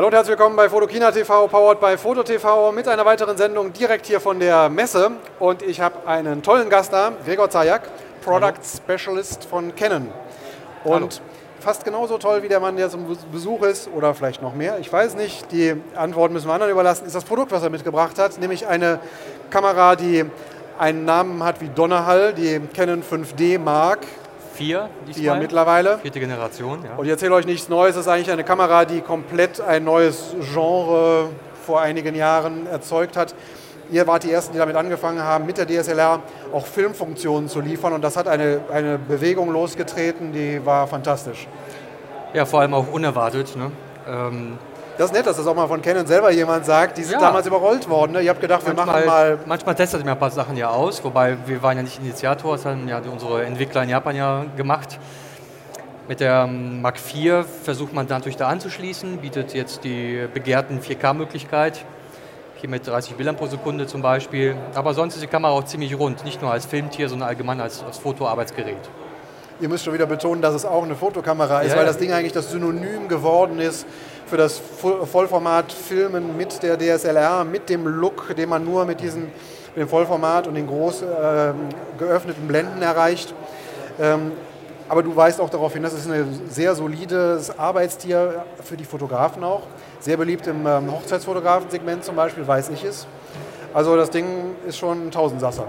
Hallo und herzlich willkommen bei Fotokina TV, powered by Foto TV, mit einer weiteren Sendung direkt hier von der Messe. Und ich habe einen tollen Gast da, Gregor Zajak, Product Hallo. Specialist von Canon. Und Hallo. fast genauso toll wie der Mann, der zum Besuch ist, oder vielleicht noch mehr, ich weiß nicht, die Antworten müssen wir anderen überlassen, ist das Produkt, was er mitgebracht hat, nämlich eine Kamera, die einen Namen hat wie Donnerhall, die Canon 5D Mark Vier, Vier mittlerweile. Vierte Generation, ja. Und ich erzähle euch nichts Neues. Das ist eigentlich eine Kamera, die komplett ein neues Genre vor einigen Jahren erzeugt hat. Ihr wart die Ersten, die damit angefangen haben, mit der DSLR auch Filmfunktionen zu liefern. Und das hat eine, eine Bewegung losgetreten, die war fantastisch. Ja, vor allem auch unerwartet. Ne? Ähm, das ist nett, dass das auch mal von Canon selber jemand sagt. Die sind ja. damals überrollt worden. Ne? Ihr habt gedacht, wir manchmal, machen mal. Manchmal testet man ein paar Sachen ja aus, wobei wir waren ja nicht Initiator, das haben ja unsere Entwickler in Japan ja gemacht. Mit der Mark IV versucht man natürlich da anzuschließen, bietet jetzt die begehrten 4K-Möglichkeit. Hier mit 30 Bildern pro Sekunde zum Beispiel. Aber sonst ist die Kamera auch ziemlich rund, nicht nur als Filmtier, sondern allgemein als, als Fotoarbeitsgerät. Ihr müsst schon wieder betonen, dass es auch eine Fotokamera ist, ja, weil das Ding eigentlich das Synonym geworden ist für das Vollformat-Filmen mit der DSLR, mit dem Look, den man nur mit, diesen, mit Vollformat und den groß äh, geöffneten Blenden erreicht. Ähm, aber du weißt auch darauf hin, das ist ein sehr solides Arbeitstier für die Fotografen auch. Sehr beliebt im ähm, Hochzeitsfotografensegment zum Beispiel, weiß ich es. Also das Ding ist schon ein Tausendsasser.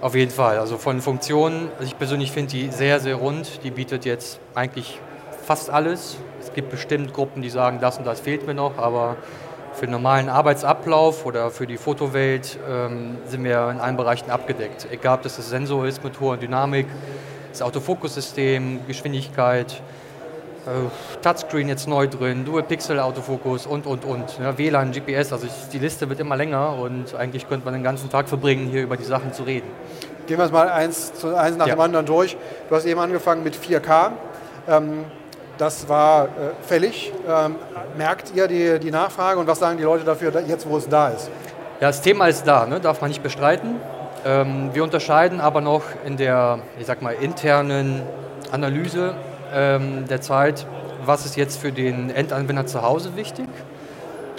Auf jeden Fall. Also von Funktionen, also ich persönlich finde die sehr, sehr rund. Die bietet jetzt eigentlich fast alles. Es gibt bestimmt Gruppen, die sagen, das und das fehlt mir noch, aber für den normalen Arbeitsablauf oder für die Fotowelt ähm, sind wir in allen Bereichen abgedeckt. Egal, ob das das Sensor ist mit hoher Dynamik, das Autofokussystem, Geschwindigkeit, äh, Touchscreen jetzt neu drin, Dual-Pixel-Autofokus und, und, und. Ja, WLAN, GPS, also die Liste wird immer länger und eigentlich könnte man den ganzen Tag verbringen, hier über die Sachen zu reden. Gehen wir es mal eins, eins nach ja. dem anderen durch. Du hast eben angefangen mit 4K. Ähm, das war äh, fällig. Ähm, merkt ihr die, die Nachfrage und was sagen die Leute dafür, jetzt wo es da ist? Ja, das Thema ist da, ne? darf man nicht bestreiten. Ähm, wir unterscheiden aber noch in der, ich sag mal, internen Analyse ähm, der Zeit, was ist jetzt für den Endanwender zu Hause wichtig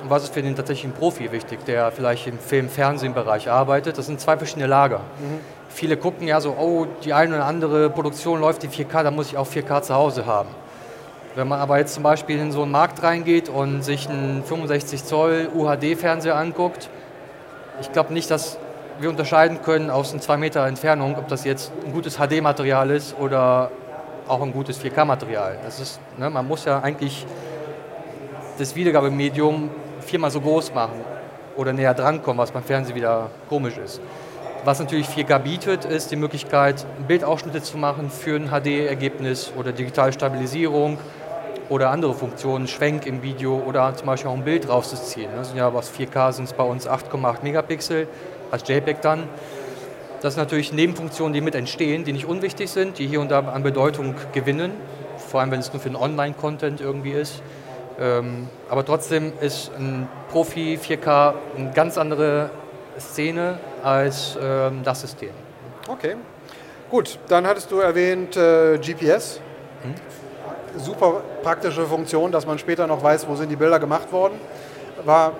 und was ist für den tatsächlichen Profi wichtig, der vielleicht im Film-Fernsehen-Bereich arbeitet. Das sind zwei verschiedene Lager. Mhm. Viele gucken ja so, oh, die eine oder andere Produktion läuft in 4K, da muss ich auch 4K zu Hause haben. Wenn man aber jetzt zum Beispiel in so einen Markt reingeht und sich einen 65 Zoll UHD-Fernseher anguckt, ich glaube nicht, dass wir unterscheiden können aus einer 2 Meter Entfernung, ob das jetzt ein gutes HD-Material ist oder auch ein gutes 4K-Material. ne, man muss ja eigentlich das Wiedergabemedium viermal so groß machen oder näher drankommen, was beim Fernsehen wieder komisch ist. Was natürlich 4K bietet, ist die Möglichkeit, Bildausschnitte zu machen für ein HD-Ergebnis oder digitale Stabilisierung oder andere Funktionen, Schwenk im Video oder zum Beispiel auch ein Bild rauszuziehen. Das sind ja aus 4K sind es bei uns 8,8 Megapixel als JPEG dann. Das sind natürlich Nebenfunktionen, die mit entstehen, die nicht unwichtig sind, die hier und da an Bedeutung gewinnen, vor allem wenn es nur für den Online-Content irgendwie ist. Ähm, aber trotzdem ist ein Profi 4K eine ganz andere Szene als ähm, das System. Okay, gut. Dann hattest du erwähnt äh, GPS. Hm? Super praktische Funktion, dass man später noch weiß, wo sind die Bilder gemacht worden. War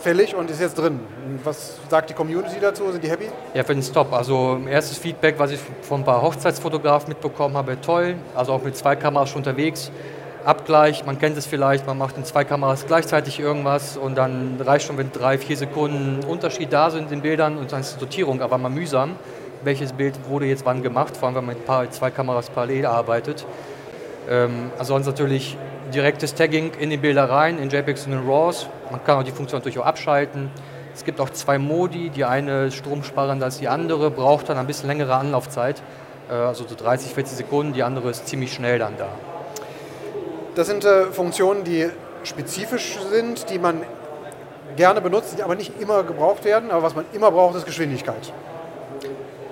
fällig und ist jetzt drin. Was sagt die Community dazu? Sind die happy? Ja, finde es top. Also erstes Feedback, was ich von ein paar Hochzeitsfotografen mitbekommen habe, toll. Also auch mit zwei Kameras schon unterwegs. Abgleich, man kennt es vielleicht, man macht in zwei Kameras gleichzeitig irgendwas und dann reicht schon, wenn drei, vier Sekunden Unterschied da sind in den Bildern und dann ist die Sortierung aber mal mühsam. Welches Bild wurde jetzt wann gemacht, vor allem wenn man mit zwei Kameras parallel arbeitet. Ähm, ansonsten natürlich direktes Tagging in die Bilder rein, in JPEGs und in RAWs. Man kann auch die Funktion natürlich auch abschalten. Es gibt auch zwei Modi, die eine ist stromsparender als die andere, braucht dann ein bisschen längere Anlaufzeit, äh, also so 30, 40 Sekunden, die andere ist ziemlich schnell dann da. Das sind äh, Funktionen, die spezifisch sind, die man gerne benutzt, die aber nicht immer gebraucht werden, aber was man immer braucht, ist Geschwindigkeit.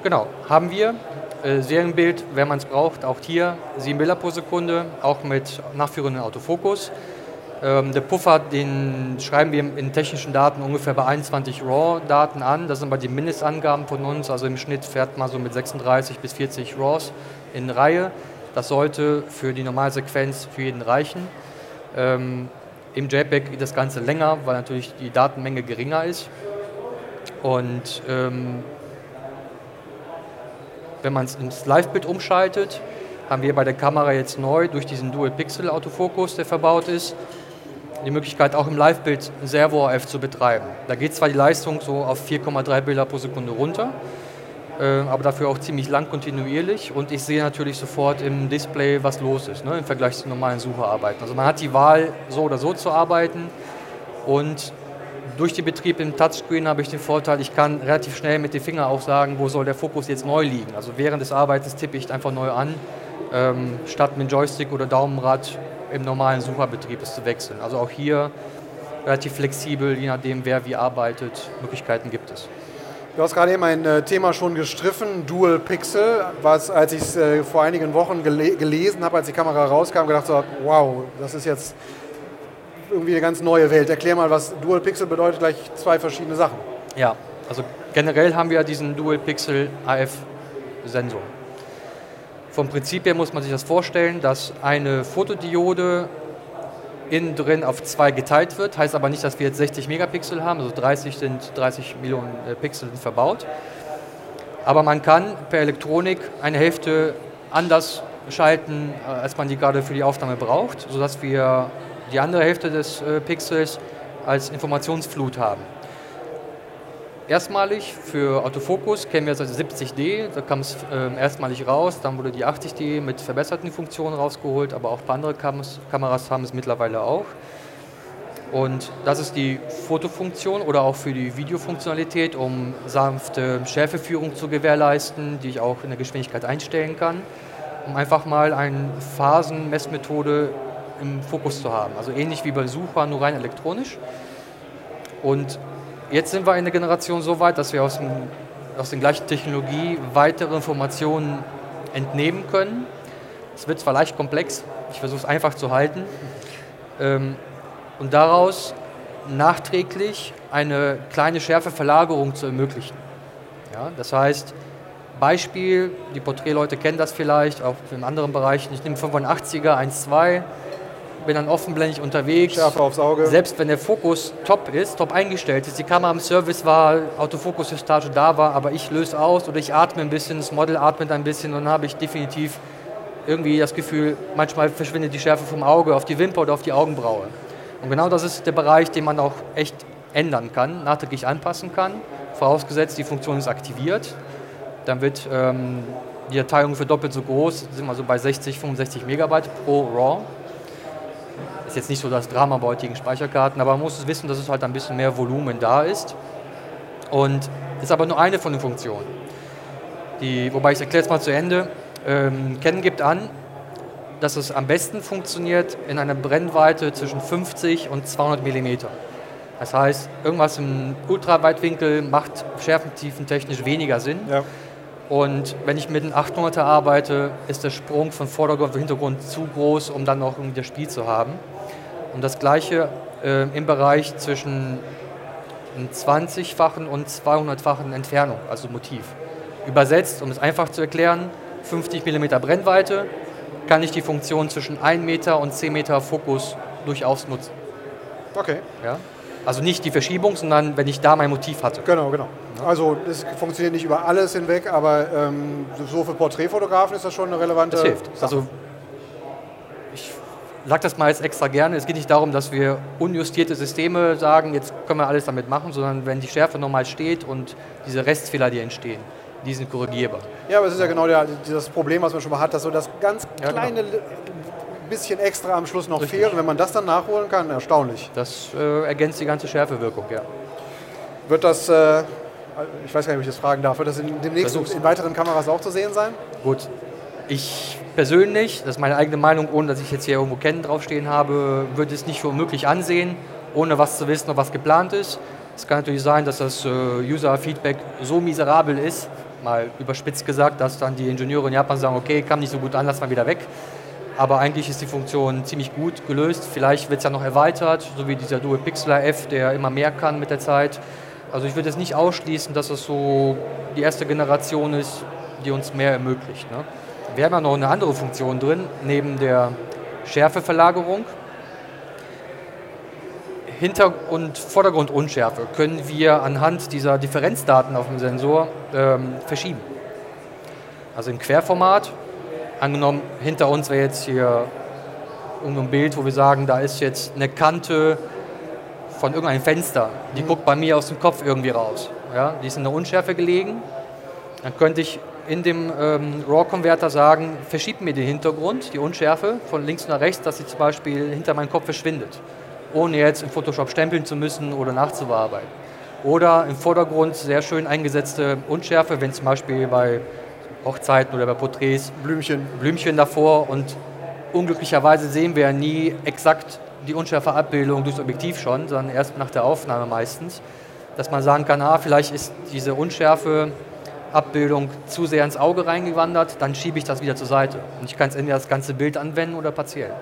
Genau, haben wir. Äh, Serienbild, wenn man es braucht, auch hier 7 Bilder pro Sekunde, auch mit nachführenden Autofokus. Ähm, der Puffer, den schreiben wir in technischen Daten ungefähr bei 21 RAW-Daten an. Das sind aber die Mindestangaben von uns. Also im Schnitt fährt man so mit 36 bis 40 RAWs in Reihe. Das sollte für die Normalsequenz für jeden reichen. Ähm, Im JPEG geht das Ganze länger, weil natürlich die Datenmenge geringer ist. Und ähm, wenn man es ins Live-Bild umschaltet, haben wir bei der Kamera jetzt neu durch diesen Dual-Pixel-Autofokus, der verbaut ist, die Möglichkeit auch im Live-Bild Servo-AF zu betreiben. Da geht zwar die Leistung so auf 4,3 Bilder pro Sekunde runter, äh, aber dafür auch ziemlich lang kontinuierlich und ich sehe natürlich sofort im Display, was los ist, ne, im Vergleich zu normalen Sucherarbeiten. Also man hat die Wahl, so oder so zu arbeiten und durch den Betrieb im Touchscreen habe ich den Vorteil, ich kann relativ schnell mit den Fingern auch sagen, wo soll der Fokus jetzt neu liegen. Also während des Arbeitens tippe ich einfach neu an, ähm, statt mit Joystick oder Daumenrad im normalen Sucherbetrieb es zu wechseln. Also auch hier relativ flexibel, je nachdem wer wie arbeitet, Möglichkeiten gibt es. Du hast gerade eben ein äh, Thema schon gestriffen, Dual Pixel, was als ich es äh, vor einigen Wochen gele gelesen habe, als die Kamera rauskam, gedacht so, wow, das ist jetzt irgendwie eine ganz neue Welt. Erklär mal, was Dual Pixel bedeutet, gleich zwei verschiedene Sachen. Ja, also generell haben wir diesen Dual Pixel AF Sensor. Vom Prinzip her muss man sich das vorstellen, dass eine Fotodiode innen drin auf zwei geteilt wird. Heißt aber nicht, dass wir jetzt 60 Megapixel haben, also 30 sind 30 Millionen äh, Pixel verbaut. Aber man kann per Elektronik eine Hälfte anders schalten, äh, als man die gerade für die Aufnahme braucht, sodass wir die andere Hälfte des äh, Pixels als Informationsflut haben. Erstmalig für Autofokus kennen wir das 70D, da kam es äh, erstmalig raus, dann wurde die 80D mit verbesserten Funktionen rausgeholt, aber auch ein paar andere Kam Kameras haben es mittlerweile auch. Und das ist die Fotofunktion oder auch für die Videofunktionalität, um sanfte Schärfeführung zu gewährleisten, die ich auch in der Geschwindigkeit einstellen kann, um einfach mal eine Phasenmessmethode im Fokus zu haben. Also ähnlich wie bei Sucher, nur rein elektronisch. Und Jetzt sind wir in der Generation so weit, dass wir aus, dem, aus der gleichen Technologie weitere Informationen entnehmen können. Es wird zwar leicht komplex, ich versuche es einfach zu halten. Ähm, und daraus nachträglich eine kleine Schärfeverlagerung zu ermöglichen. Ja, das heißt, Beispiel, die Porträtleute kennen das vielleicht, auch in anderen Bereichen. Ich nehme 85er 1.2, bin dann offenblendig unterwegs. Schärfe aufs Auge. Selbst wenn der Fokus top ist, top eingestellt ist, die Kamera im Service war, Autofokus-Justage da war, aber ich löse aus oder ich atme ein bisschen, das Model atmet ein bisschen und dann habe ich definitiv irgendwie das Gefühl, manchmal verschwindet die Schärfe vom Auge auf die Wimper oder auf die Augenbraue. Und genau das ist der Bereich, den man auch echt ändern kann, nachträglich anpassen kann, vorausgesetzt die Funktion ist aktiviert. Dann wird ähm, die Datei ungefähr doppelt so groß, sind wir so bei 60, 65 Megabyte pro RAW. Ist jetzt nicht so das Drama bei heutigen Speicherkarten, aber man muss wissen, dass es halt ein bisschen mehr Volumen da ist. Und ist aber nur eine von den Funktionen. Die, wobei ich erkläre es mal zu Ende. Ähm, Canon gibt an, dass es am besten funktioniert in einer Brennweite zwischen 50 und 200 mm. Das heißt, irgendwas im Ultraweitwinkel macht schärfentiefentechnisch weniger Sinn. Ja. Und wenn ich mit einem 800er arbeite, ist der Sprung von Vordergrund auf Hintergrund zu groß, um dann noch irgendwie das Spiel zu haben. Und das gleiche äh, im Bereich zwischen 20-fachen und 200-fachen Entfernung, also Motiv. Übersetzt, um es einfach zu erklären, 50 mm Brennweite kann ich die Funktion zwischen 1 Meter und 10 Meter Fokus durchaus nutzen. Okay. Ja? Also nicht die Verschiebung, sondern wenn ich da mein Motiv hatte. Genau, genau. Also es funktioniert nicht über alles hinweg, aber ähm, so für Porträtfotografen ist das schon eine relevante. Das hilft. Sache. Also sage das mal jetzt extra gerne, es geht nicht darum, dass wir unjustierte Systeme sagen, jetzt können wir alles damit machen, sondern wenn die Schärfe normal steht und diese Restfehler, die entstehen, die sind korrigierbar. Ja, aber es ist ja genau der, das Problem, was man schon mal hat, dass so das ganz kleine ja, genau. Bisschen extra am Schluss noch Richtig. fehlt. Und wenn man das dann nachholen kann, erstaunlich. Das äh, ergänzt die ganze Schärfewirkung, ja. Wird das, äh, ich weiß gar nicht, ob ich das fragen darf, wird das in, demnächst Versuch's. in weiteren Kameras auch zu sehen sein? Gut, ich persönlich, das ist meine eigene Meinung, ohne dass ich jetzt hier irgendwo Kennen draufstehen habe, würde es nicht für unmöglich ansehen, ohne was zu wissen, ob was geplant ist. Es kann natürlich sein, dass das äh, User-Feedback so miserabel ist, mal überspitzt gesagt, dass dann die Ingenieure in Japan sagen, okay, kam nicht so gut an, lass mal wieder weg. Aber eigentlich ist die Funktion ziemlich gut gelöst. Vielleicht wird es ja noch erweitert, so wie dieser Dual Pixel F, der immer mehr kann mit der Zeit. Also ich würde es nicht ausschließen, dass es so die erste Generation ist, die uns mehr ermöglicht. Ne? Wir haben ja noch eine andere Funktion drin, neben der Schärfeverlagerung. Hinter- und Vordergrundunschärfe können wir anhand dieser Differenzdaten auf dem Sensor ähm, verschieben. Also im Querformat, angenommen hinter uns wäre jetzt hier irgendein Bild, wo wir sagen, da ist jetzt eine Kante von irgendeinem Fenster, die mhm. guckt bei mir aus dem Kopf irgendwie raus. Ja, die ist in der Unschärfe gelegen. Dann könnte ich in dem ähm, RAW-Konverter sagen, verschiebt mir den Hintergrund, die Unschärfe von links nach rechts, dass sie zum Beispiel hinter meinem Kopf verschwindet, ohne jetzt im Photoshop stempeln zu müssen oder nachzubearbeiten. Oder im Vordergrund sehr schön eingesetzte Unschärfe, wenn zum Beispiel bei Hochzeiten oder bei Porträts Blümchen, Blümchen davor und unglücklicherweise sehen wir ja nie exakt die unschärfe Abbildung durchs Objektiv schon, sondern erst nach der Aufnahme meistens, dass man sagen kann, ah, vielleicht ist diese Unschärfe Abbildung zu sehr ins Auge reingewandert, dann schiebe ich das wieder zur Seite. Und ich kann es entweder das ganze Bild anwenden oder partiell.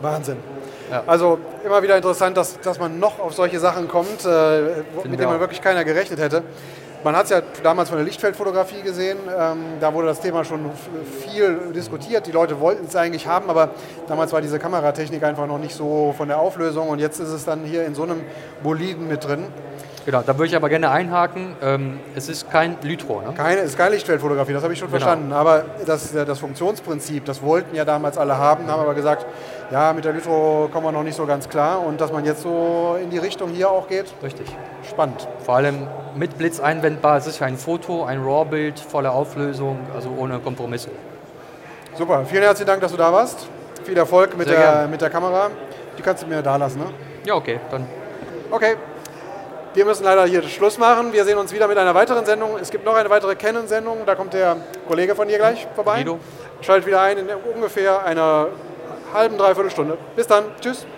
Wahnsinn. Ja. Also immer wieder interessant, dass, dass man noch auf solche Sachen kommt, äh, mit denen man wirklich keiner gerechnet hätte. Man hat es ja damals von der Lichtfeldfotografie gesehen, ähm, da wurde das Thema schon viel diskutiert. Die Leute wollten es eigentlich haben, aber damals war diese Kameratechnik einfach noch nicht so von der Auflösung und jetzt ist es dann hier in so einem Boliden mit drin. Genau, da würde ich aber gerne einhaken. Ähm, es ist kein Lytro. Ne? Keine, es ist keine Lichtfeldfotografie, das habe ich schon genau. verstanden. Aber das, das Funktionsprinzip, das wollten ja damals alle haben, haben aber gesagt, ja, mit der Lytro kommen wir noch nicht so ganz klar. Und dass man jetzt so in die Richtung hier auch geht. Richtig. Spannend. Vor allem mit Blitz einwendbar. Es ist ein Foto, ein RAW-Bild, volle Auflösung, also ohne Kompromisse. Super, vielen herzlichen Dank, dass du da warst. Viel Erfolg mit, der, mit der Kamera. Die kannst du mir da lassen, ne? Ja, okay, dann. Okay. Wir müssen leider hier Schluss machen. Wir sehen uns wieder mit einer weiteren Sendung. Es gibt noch eine weitere Canon-Sendung. Da kommt der Kollege von dir gleich vorbei. Guido. Schaltet wieder ein in ungefähr einer halben, dreiviertel Stunde. Bis dann. Tschüss. Tschüss.